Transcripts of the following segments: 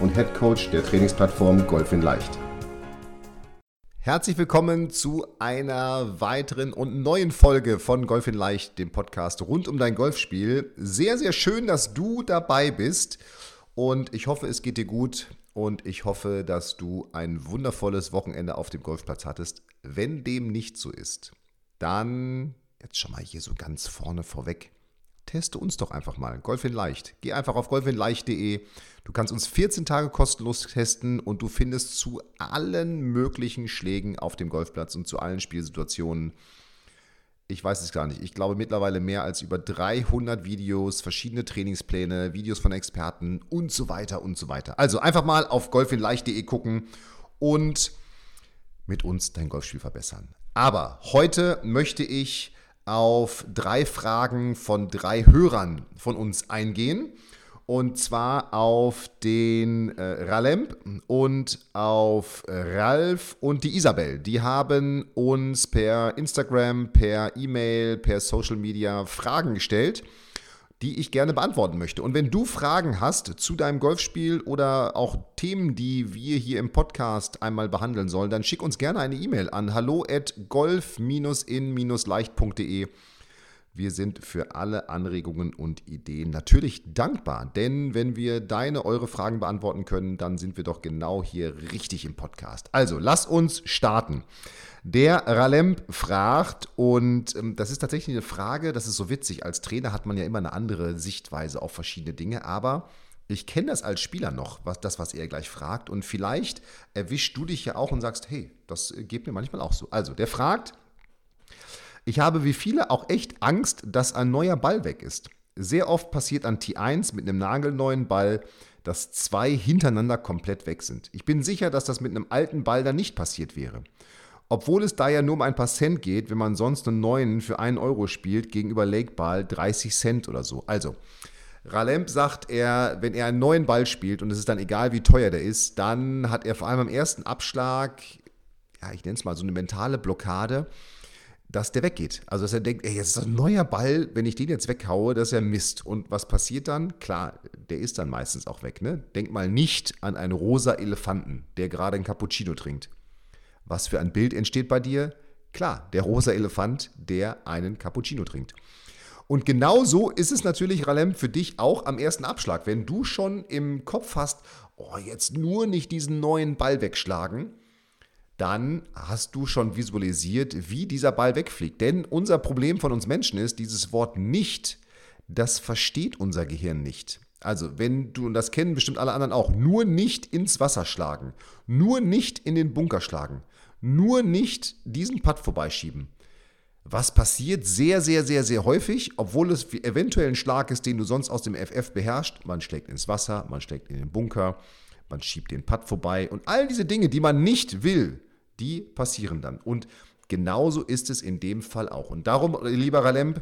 und Head Coach der Trainingsplattform Golf in Leicht. Herzlich willkommen zu einer weiteren und neuen Folge von Golf in Leicht, dem Podcast rund um dein Golfspiel. Sehr, sehr schön, dass du dabei bist und ich hoffe, es geht dir gut und ich hoffe, dass du ein wundervolles Wochenende auf dem Golfplatz hattest. Wenn dem nicht so ist, dann jetzt schon mal hier so ganz vorne vorweg. Teste uns doch einfach mal. Golf in Leicht. Geh einfach auf golfinleicht.de. Du kannst uns 14 Tage kostenlos testen und du findest zu allen möglichen Schlägen auf dem Golfplatz und zu allen Spielsituationen ich weiß es gar nicht, ich glaube mittlerweile mehr als über 300 Videos, verschiedene Trainingspläne, Videos von Experten und so weiter und so weiter. Also einfach mal auf golfinleicht.de gucken und mit uns dein Golfspiel verbessern. Aber heute möchte ich auf drei Fragen von drei Hörern von uns eingehen und zwar auf den äh, Ralemp und auf Ralf und die Isabel. Die haben uns per Instagram, per E-Mail, per Social Media Fragen gestellt, die ich gerne beantworten möchte. Und wenn du Fragen hast zu deinem Golfspiel oder auch Themen, die wir hier im Podcast einmal behandeln sollen, dann schick uns gerne eine E-Mail an hallo at golf-in-leicht.de wir sind für alle Anregungen und Ideen natürlich dankbar, denn wenn wir deine, eure Fragen beantworten können, dann sind wir doch genau hier richtig im Podcast. Also, lass uns starten. Der Ralemp fragt, und ähm, das ist tatsächlich eine Frage, das ist so witzig, als Trainer hat man ja immer eine andere Sichtweise auf verschiedene Dinge, aber ich kenne das als Spieler noch, was, das, was er gleich fragt, und vielleicht erwischst du dich ja auch und sagst, hey, das geht mir manchmal auch so. Also, der fragt, ich habe wie viele auch echt Angst, dass ein neuer Ball weg ist. Sehr oft passiert an T1 mit einem nagelneuen Ball, dass zwei hintereinander komplett weg sind. Ich bin sicher, dass das mit einem alten Ball dann nicht passiert wäre. Obwohl es da ja nur um ein paar Cent geht, wenn man sonst einen neuen für einen Euro spielt, gegenüber Lake Ball 30 Cent oder so. Also, Ralemp sagt er, wenn er einen neuen Ball spielt und es ist dann egal, wie teuer der ist, dann hat er vor allem am ersten Abschlag, ja, ich nenne es mal so eine mentale Blockade, dass der weggeht. Also dass er denkt, ey, jetzt ist ein neuer Ball, wenn ich den jetzt weghaue, das ist ja Mist. Und was passiert dann? Klar, der ist dann meistens auch weg. Ne? Denk mal nicht an einen rosa Elefanten, der gerade ein Cappuccino trinkt. Was für ein Bild entsteht bei dir? Klar, der rosa Elefant, der einen Cappuccino trinkt. Und genau so ist es natürlich, Ralem, für dich auch am ersten Abschlag. Wenn du schon im Kopf hast, oh, jetzt nur nicht diesen neuen Ball wegschlagen, dann hast du schon visualisiert, wie dieser Ball wegfliegt. Denn unser Problem von uns Menschen ist, dieses Wort nicht, das versteht unser Gehirn nicht. Also, wenn du, und das kennen bestimmt alle anderen auch, nur nicht ins Wasser schlagen, nur nicht in den Bunker schlagen, nur nicht diesen Putt vorbeischieben. Was passiert sehr, sehr, sehr, sehr häufig, obwohl es eventuell ein Schlag ist, den du sonst aus dem FF beherrschst? Man schlägt ins Wasser, man schlägt in den Bunker, man schiebt den Putt vorbei und all diese Dinge, die man nicht will, die passieren dann. Und genauso ist es in dem Fall auch. Und darum, lieber Ralemp,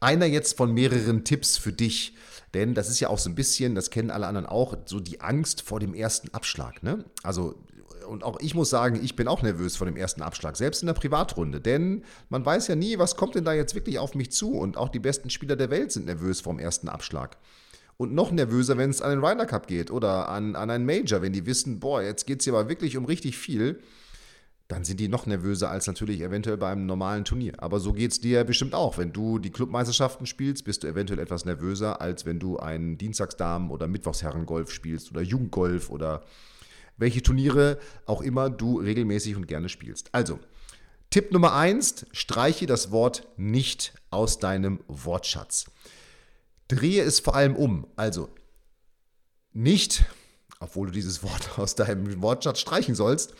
einer jetzt von mehreren Tipps für dich. Denn das ist ja auch so ein bisschen, das kennen alle anderen auch, so die Angst vor dem ersten Abschlag. Ne? Also, und auch ich muss sagen, ich bin auch nervös vor dem ersten Abschlag, selbst in der Privatrunde. Denn man weiß ja nie, was kommt denn da jetzt wirklich auf mich zu. Und auch die besten Spieler der Welt sind nervös vor dem ersten Abschlag und noch nervöser, wenn es an den Ryder Cup geht oder an, an einen Major, wenn die wissen, boah, jetzt geht es hier aber wirklich um richtig viel, dann sind die noch nervöser als natürlich eventuell beim normalen Turnier. Aber so geht es dir bestimmt auch. Wenn du die Clubmeisterschaften spielst, bist du eventuell etwas nervöser, als wenn du einen Dienstagsdamen- oder Mittwochsherrengolf spielst oder Jugendgolf oder welche Turniere auch immer du regelmäßig und gerne spielst. Also, Tipp Nummer eins: streiche das Wort nicht aus deinem Wortschatz. Drehe es vor allem um. Also nicht, obwohl du dieses Wort aus deinem Wortschatz streichen sollst,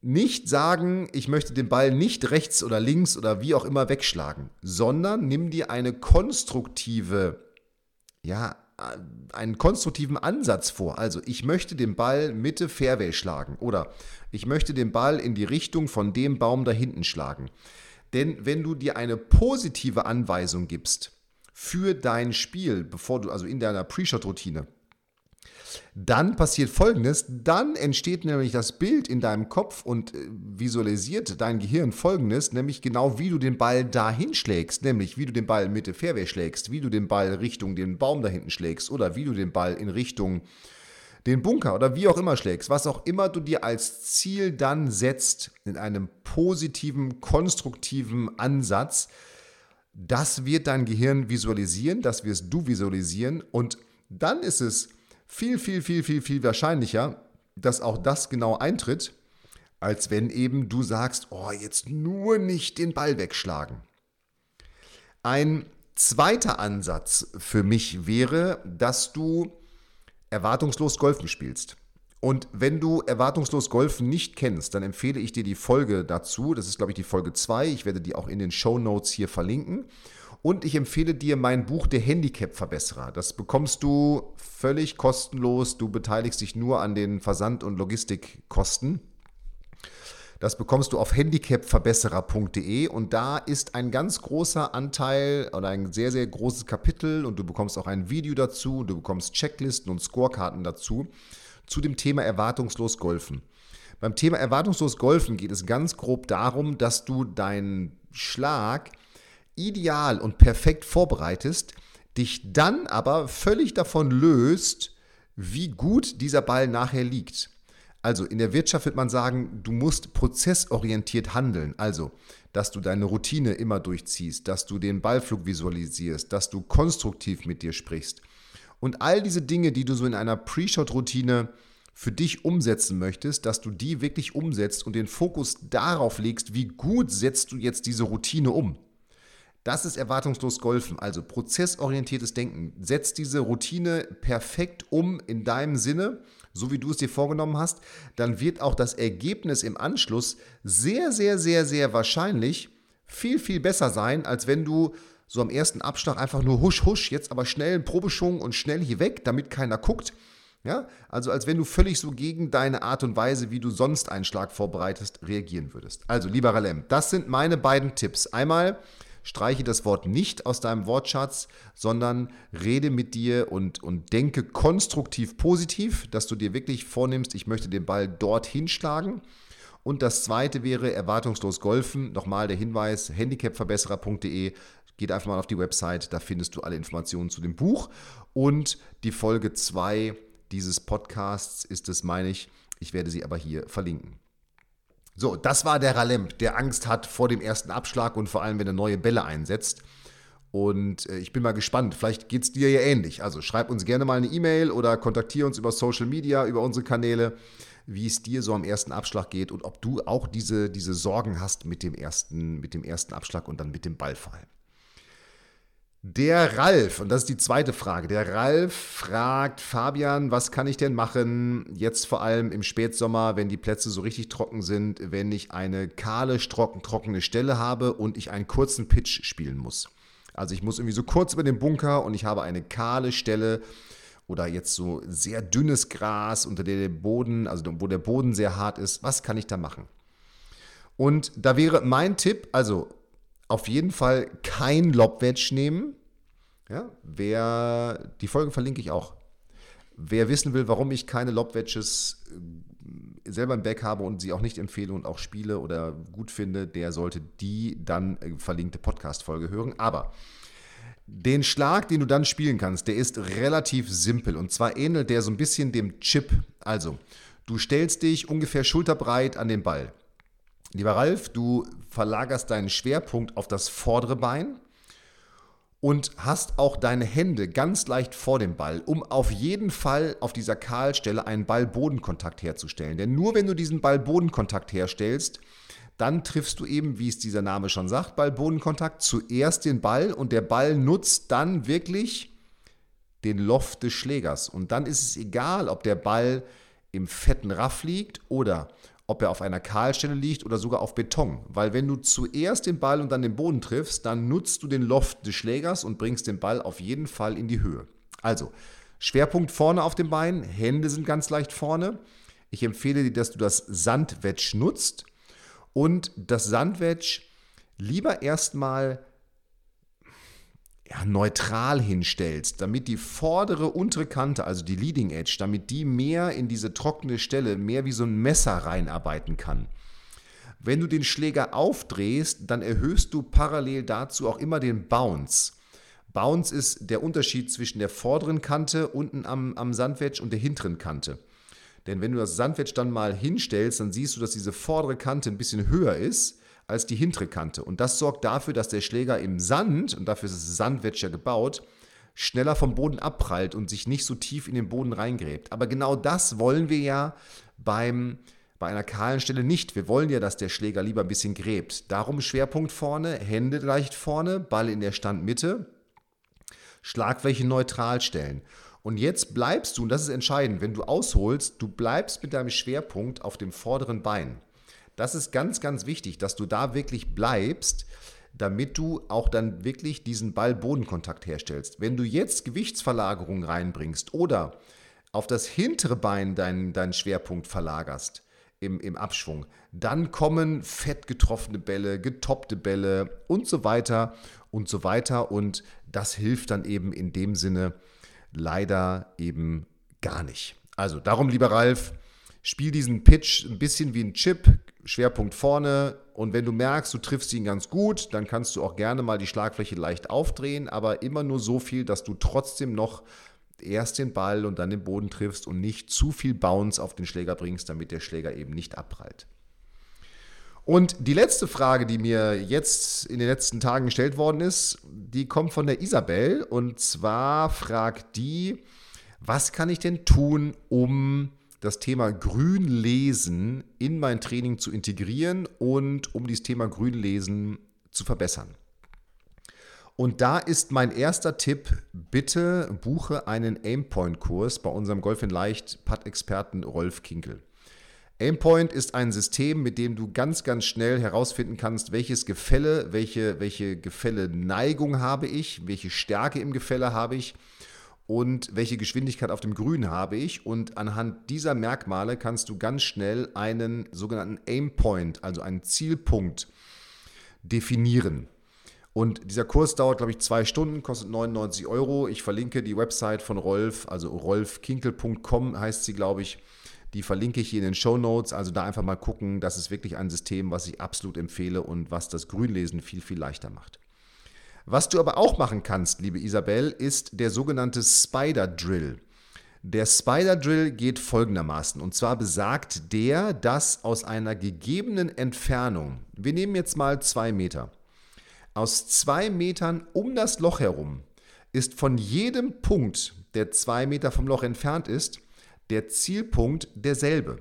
nicht sagen, ich möchte den Ball nicht rechts oder links oder wie auch immer wegschlagen, sondern nimm dir eine konstruktive ja, einen konstruktiven Ansatz vor. Also ich möchte den Ball Mitte Fairway schlagen oder ich möchte den Ball in die Richtung von dem Baum da hinten schlagen. Denn wenn du dir eine positive Anweisung gibst für dein Spiel, bevor du also in deiner Pre-Shot-Routine, dann passiert Folgendes, dann entsteht nämlich das Bild in deinem Kopf und äh, visualisiert dein Gehirn Folgendes, nämlich genau wie du den Ball dahin schlägst, nämlich wie du den Ball Mitte Fairway schlägst, wie du den Ball Richtung den Baum da hinten schlägst oder wie du den Ball in Richtung den Bunker oder wie auch immer schlägst, was auch immer du dir als Ziel dann setzt in einem positiven, konstruktiven Ansatz, das wird dein Gehirn visualisieren, das wirst du visualisieren und dann ist es viel, viel, viel, viel, viel wahrscheinlicher, dass auch das genau eintritt, als wenn eben du sagst, oh, jetzt nur nicht den Ball wegschlagen. Ein zweiter Ansatz für mich wäre, dass du erwartungslos Golfen spielst. Und wenn du erwartungslos Golfen nicht kennst, dann empfehle ich dir die Folge dazu. Das ist, glaube ich, die Folge 2. Ich werde die auch in den Show Notes hier verlinken. Und ich empfehle dir mein Buch Der Handicap-Verbesserer. Das bekommst du völlig kostenlos. Du beteiligst dich nur an den Versand- und Logistikkosten. Das bekommst du auf handicapverbesserer.de und da ist ein ganz großer Anteil oder ein sehr, sehr großes Kapitel und du bekommst auch ein Video dazu, du bekommst Checklisten und Scorekarten dazu zu dem Thema erwartungslos Golfen. Beim Thema erwartungslos Golfen geht es ganz grob darum, dass du deinen Schlag ideal und perfekt vorbereitest, dich dann aber völlig davon löst, wie gut dieser Ball nachher liegt. Also in der Wirtschaft wird man sagen, du musst prozessorientiert handeln. Also, dass du deine Routine immer durchziehst, dass du den Ballflug visualisierst, dass du konstruktiv mit dir sprichst. Und all diese Dinge, die du so in einer Pre-Shot-Routine für dich umsetzen möchtest, dass du die wirklich umsetzt und den Fokus darauf legst, wie gut setzt du jetzt diese Routine um. Das ist erwartungslos Golfen, also prozessorientiertes Denken. Setz diese Routine perfekt um in deinem Sinne, so wie du es dir vorgenommen hast, dann wird auch das Ergebnis im Anschluss sehr, sehr, sehr, sehr wahrscheinlich viel, viel besser sein, als wenn du so am ersten Abschlag einfach nur husch, husch, jetzt aber schnell einen Probeschwung und schnell hier weg, damit keiner guckt. Ja, also als wenn du völlig so gegen deine Art und Weise, wie du sonst einen Schlag vorbereitest, reagieren würdest. Also, lieber Ralem, das sind meine beiden Tipps. Einmal, Streiche das Wort nicht aus deinem Wortschatz, sondern rede mit dir und, und denke konstruktiv positiv, dass du dir wirklich vornimmst, ich möchte den Ball dorthin schlagen. Und das zweite wäre erwartungslos golfen. Nochmal der Hinweis: handicapverbesserer.de. Geht einfach mal auf die Website, da findest du alle Informationen zu dem Buch. Und die Folge 2 dieses Podcasts ist es, meine ich. Ich werde sie aber hier verlinken. So, das war der Ralemp, der Angst hat vor dem ersten Abschlag und vor allem, wenn er neue Bälle einsetzt. Und äh, ich bin mal gespannt, vielleicht geht es dir ja ähnlich. Also schreib uns gerne mal eine E-Mail oder kontaktiere uns über Social Media, über unsere Kanäle, wie es dir so am ersten Abschlag geht und ob du auch diese, diese Sorgen hast mit dem, ersten, mit dem ersten Abschlag und dann mit dem Ballfall. Der Ralf, und das ist die zweite Frage. Der Ralf fragt, Fabian, was kann ich denn machen, jetzt vor allem im Spätsommer, wenn die Plätze so richtig trocken sind, wenn ich eine kahle, trockene Stelle habe und ich einen kurzen Pitch spielen muss. Also ich muss irgendwie so kurz über den Bunker und ich habe eine kahle Stelle oder jetzt so sehr dünnes Gras, unter der Boden, also wo der Boden sehr hart ist. Was kann ich da machen? Und da wäre mein Tipp, also auf jeden Fall kein Lobwedge nehmen. Ja, wer, die Folge verlinke ich auch. Wer wissen will, warum ich keine Lobwedges äh, selber im Back habe und sie auch nicht empfehle und auch spiele oder gut finde, der sollte die dann äh, verlinkte Podcast-Folge hören. Aber den Schlag, den du dann spielen kannst, der ist relativ simpel. Und zwar ähnelt der so ein bisschen dem Chip. Also, du stellst dich ungefähr schulterbreit an den Ball. Lieber Ralf, du verlagerst deinen Schwerpunkt auf das vordere Bein und hast auch deine Hände ganz leicht vor dem Ball, um auf jeden Fall auf dieser Kahlstelle einen Ball-Bodenkontakt herzustellen. Denn nur wenn du diesen Ball-Bodenkontakt herstellst, dann triffst du eben, wie es dieser Name schon sagt, Ball-Bodenkontakt, zuerst den Ball und der Ball nutzt dann wirklich den Loft des Schlägers. Und dann ist es egal, ob der Ball im fetten Raff liegt oder ob er auf einer Kahlstelle liegt oder sogar auf Beton. Weil wenn du zuerst den Ball und dann den Boden triffst, dann nutzt du den Loft des Schlägers und bringst den Ball auf jeden Fall in die Höhe. Also, Schwerpunkt vorne auf dem Bein, Hände sind ganz leicht vorne. Ich empfehle dir, dass du das Sandwedge nutzt und das Sandwedge lieber erstmal ja, neutral hinstellst, damit die vordere untere Kante, also die Leading Edge, damit die mehr in diese trockene Stelle, mehr wie so ein Messer reinarbeiten kann. Wenn du den Schläger aufdrehst, dann erhöhst du parallel dazu auch immer den Bounce. Bounce ist der Unterschied zwischen der vorderen Kante unten am, am Sandwedge und der hinteren Kante. Denn wenn du das Sandwedge dann mal hinstellst, dann siehst du, dass diese vordere Kante ein bisschen höher ist als die hintere Kante. Und das sorgt dafür, dass der Schläger im Sand, und dafür ist das Sandwedge gebaut, schneller vom Boden abprallt und sich nicht so tief in den Boden reingräbt. Aber genau das wollen wir ja beim, bei einer kahlen Stelle nicht. Wir wollen ja, dass der Schläger lieber ein bisschen gräbt. Darum Schwerpunkt vorne, Hände leicht vorne, Ball in der Standmitte, Schlagfläche neutral stellen. Und jetzt bleibst du, und das ist entscheidend, wenn du ausholst, du bleibst mit deinem Schwerpunkt auf dem vorderen Bein. Das ist ganz, ganz wichtig, dass du da wirklich bleibst, damit du auch dann wirklich diesen Ball-Bodenkontakt herstellst. Wenn du jetzt Gewichtsverlagerung reinbringst oder auf das hintere Bein deinen, deinen Schwerpunkt verlagerst im, im Abschwung, dann kommen fett getroffene Bälle, getoppte Bälle und so weiter und so weiter. Und das hilft dann eben in dem Sinne leider eben gar nicht. Also darum, lieber Ralf, spiel diesen Pitch ein bisschen wie ein Chip, Schwerpunkt vorne. Und wenn du merkst, du triffst ihn ganz gut, dann kannst du auch gerne mal die Schlagfläche leicht aufdrehen, aber immer nur so viel, dass du trotzdem noch erst den Ball und dann den Boden triffst und nicht zu viel Bounce auf den Schläger bringst, damit der Schläger eben nicht abprallt. Und die letzte Frage, die mir jetzt in den letzten Tagen gestellt worden ist, die kommt von der Isabel. Und zwar fragt die, was kann ich denn tun, um das Thema Grünlesen in mein Training zu integrieren und um dieses Thema Grünlesen zu verbessern. Und da ist mein erster Tipp, bitte buche einen Aimpoint-Kurs bei unserem Golf in Leicht Putt-Experten Rolf Kinkel. Aimpoint ist ein System, mit dem du ganz, ganz schnell herausfinden kannst, welches Gefälle, welche, welche Gefälle-Neigung habe ich, welche Stärke im Gefälle habe ich und welche Geschwindigkeit auf dem Grün habe ich. Und anhand dieser Merkmale kannst du ganz schnell einen sogenannten Aim Point, also einen Zielpunkt, definieren. Und dieser Kurs dauert, glaube ich, zwei Stunden, kostet 99 Euro. Ich verlinke die Website von Rolf, also rolfkinkel.com heißt sie, glaube ich. Die verlinke ich hier in den Show Notes. Also da einfach mal gucken. Das ist wirklich ein System, was ich absolut empfehle und was das Grünlesen viel, viel leichter macht. Was du aber auch machen kannst, liebe Isabel, ist der sogenannte Spider Drill. Der Spider Drill geht folgendermaßen. Und zwar besagt der, dass aus einer gegebenen Entfernung, wir nehmen jetzt mal zwei Meter, aus zwei Metern um das Loch herum ist von jedem Punkt, der zwei Meter vom Loch entfernt ist, der Zielpunkt derselbe.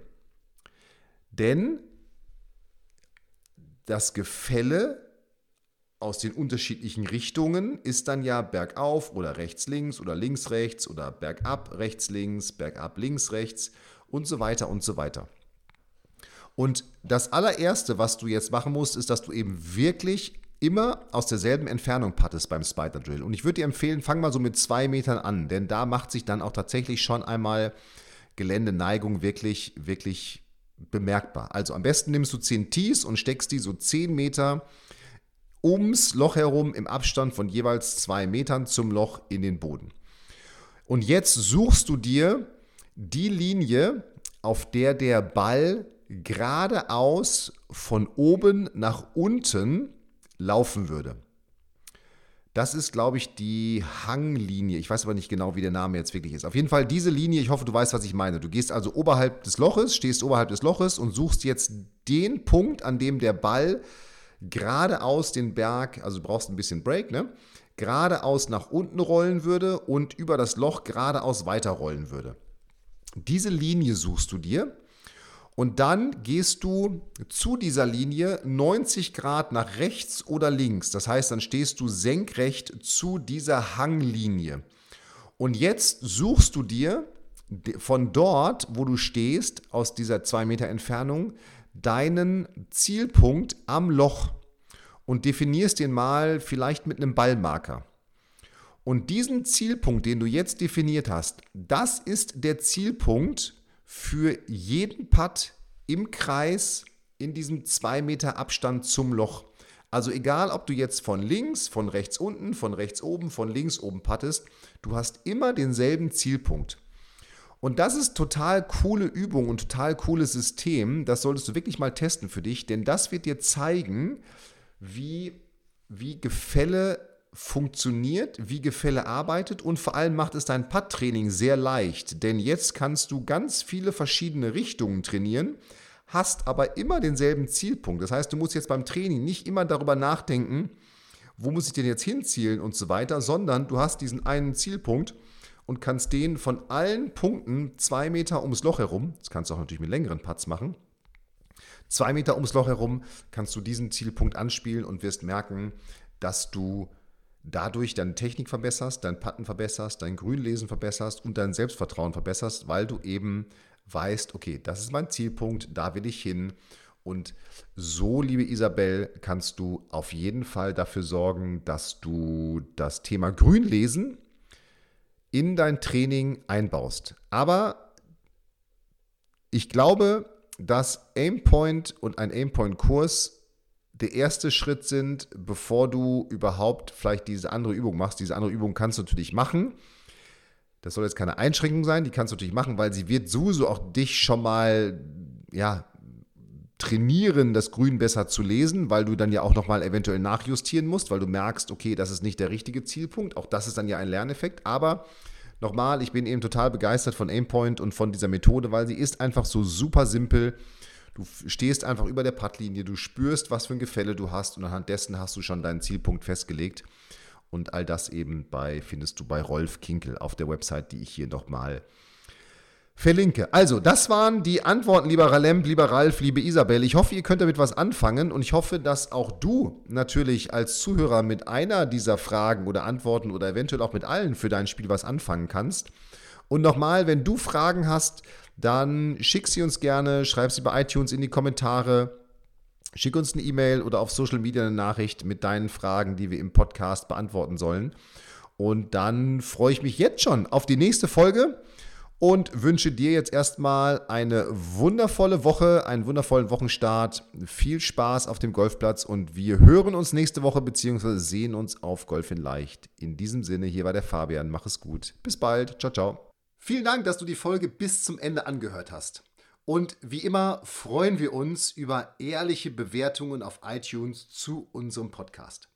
Denn das Gefälle aus den unterschiedlichen Richtungen ist dann ja bergauf oder rechts links oder links rechts oder bergab rechts links, bergab links rechts und so weiter und so weiter. Und das allererste, was du jetzt machen musst, ist, dass du eben wirklich immer aus derselben Entfernung pattest beim Spider Drill. Und ich würde dir empfehlen, fang mal so mit zwei Metern an, denn da macht sich dann auch tatsächlich schon einmal Geländeneigung wirklich, wirklich bemerkbar. Also am besten nimmst du 10 Tees und steckst die so 10 Meter ums Loch herum im Abstand von jeweils zwei Metern zum Loch in den Boden. Und jetzt suchst du dir die Linie, auf der der Ball geradeaus von oben nach unten laufen würde. Das ist, glaube ich, die Hanglinie. Ich weiß aber nicht genau, wie der Name jetzt wirklich ist. Auf jeden Fall diese Linie, ich hoffe, du weißt, was ich meine. Du gehst also oberhalb des Loches, stehst oberhalb des Loches und suchst jetzt den Punkt, an dem der Ball geradeaus den Berg, also du brauchst ein bisschen Break, ne? geradeaus nach unten rollen würde und über das Loch geradeaus weiterrollen würde. Diese Linie suchst du dir und dann gehst du zu dieser Linie 90 Grad nach rechts oder links. Das heißt, dann stehst du senkrecht zu dieser Hanglinie. Und jetzt suchst du dir von dort, wo du stehst, aus dieser 2 Meter Entfernung, deinen Zielpunkt am Loch und definierst den mal vielleicht mit einem Ballmarker. Und diesen Zielpunkt, den du jetzt definiert hast, das ist der Zielpunkt für jeden Putt im Kreis in diesem 2 Meter Abstand zum Loch. Also egal, ob du jetzt von links, von rechts unten, von rechts oben, von links oben puttest, du hast immer denselben Zielpunkt. Und das ist total coole Übung und total cooles System. Das solltest du wirklich mal testen für dich, denn das wird dir zeigen, wie, wie Gefälle funktioniert, wie Gefälle arbeitet und vor allem macht es dein Putt-Training sehr leicht, denn jetzt kannst du ganz viele verschiedene Richtungen trainieren, hast aber immer denselben Zielpunkt. Das heißt, du musst jetzt beim Training nicht immer darüber nachdenken, wo muss ich denn jetzt hinzielen und so weiter, sondern du hast diesen einen Zielpunkt und kannst den von allen Punkten zwei Meter ums Loch herum, das kannst du auch natürlich mit längeren Putts machen, zwei Meter ums Loch herum kannst du diesen Zielpunkt anspielen und wirst merken, dass du dadurch deine Technik verbesserst, dein Patten verbesserst, dein Grünlesen verbesserst und dein Selbstvertrauen verbesserst, weil du eben weißt, okay, das ist mein Zielpunkt, da will ich hin. Und so, liebe Isabel, kannst du auf jeden Fall dafür sorgen, dass du das Thema Grünlesen in dein Training einbaust. Aber ich glaube, dass Aimpoint und ein Aimpoint-Kurs der erste Schritt sind, bevor du überhaupt vielleicht diese andere Übung machst. Diese andere Übung kannst du natürlich machen. Das soll jetzt keine Einschränkung sein, die kannst du natürlich machen, weil sie wird sowieso auch dich schon mal, ja, trainieren, das Grün besser zu lesen, weil du dann ja auch nochmal eventuell nachjustieren musst, weil du merkst, okay, das ist nicht der richtige Zielpunkt. Auch das ist dann ja ein Lerneffekt. Aber nochmal, ich bin eben total begeistert von Aimpoint und von dieser Methode, weil sie ist einfach so super simpel. Du stehst einfach über der Puttlinie, du spürst, was für ein Gefälle du hast und anhand dessen hast du schon deinen Zielpunkt festgelegt. Und all das eben bei, findest du bei Rolf Kinkel auf der Website, die ich hier nochmal verlinke. Also, das waren die Antworten, lieber Ralemp, lieber Ralf, liebe Isabel. Ich hoffe, ihr könnt damit was anfangen und ich hoffe, dass auch du natürlich als Zuhörer mit einer dieser Fragen oder Antworten oder eventuell auch mit allen für dein Spiel was anfangen kannst. Und nochmal, wenn du Fragen hast, dann schick sie uns gerne, schreib sie bei iTunes in die Kommentare. Schick uns eine E-Mail oder auf Social Media eine Nachricht mit deinen Fragen, die wir im Podcast beantworten sollen. Und dann freue ich mich jetzt schon auf die nächste Folge und wünsche dir jetzt erstmal eine wundervolle Woche, einen wundervollen Wochenstart. Viel Spaß auf dem Golfplatz und wir hören uns nächste Woche bzw. sehen uns auf Golf in Leicht. In diesem Sinne, hier war der Fabian. Mach es gut. Bis bald. Ciao, ciao. Vielen Dank, dass du die Folge bis zum Ende angehört hast. Und wie immer freuen wir uns über ehrliche Bewertungen auf iTunes zu unserem Podcast.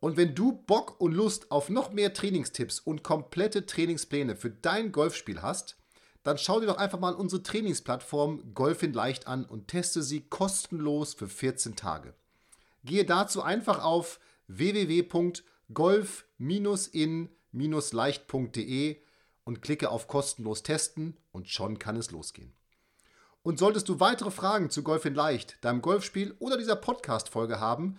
Und wenn du Bock und Lust auf noch mehr Trainingstipps und komplette Trainingspläne für dein Golfspiel hast, dann schau dir doch einfach mal unsere Trainingsplattform Golf in Leicht an und teste sie kostenlos für 14 Tage. Gehe dazu einfach auf www.golf-in-leicht.de und klicke auf kostenlos testen und schon kann es losgehen. Und solltest du weitere Fragen zu Golf in Leicht, deinem Golfspiel oder dieser Podcast-Folge haben,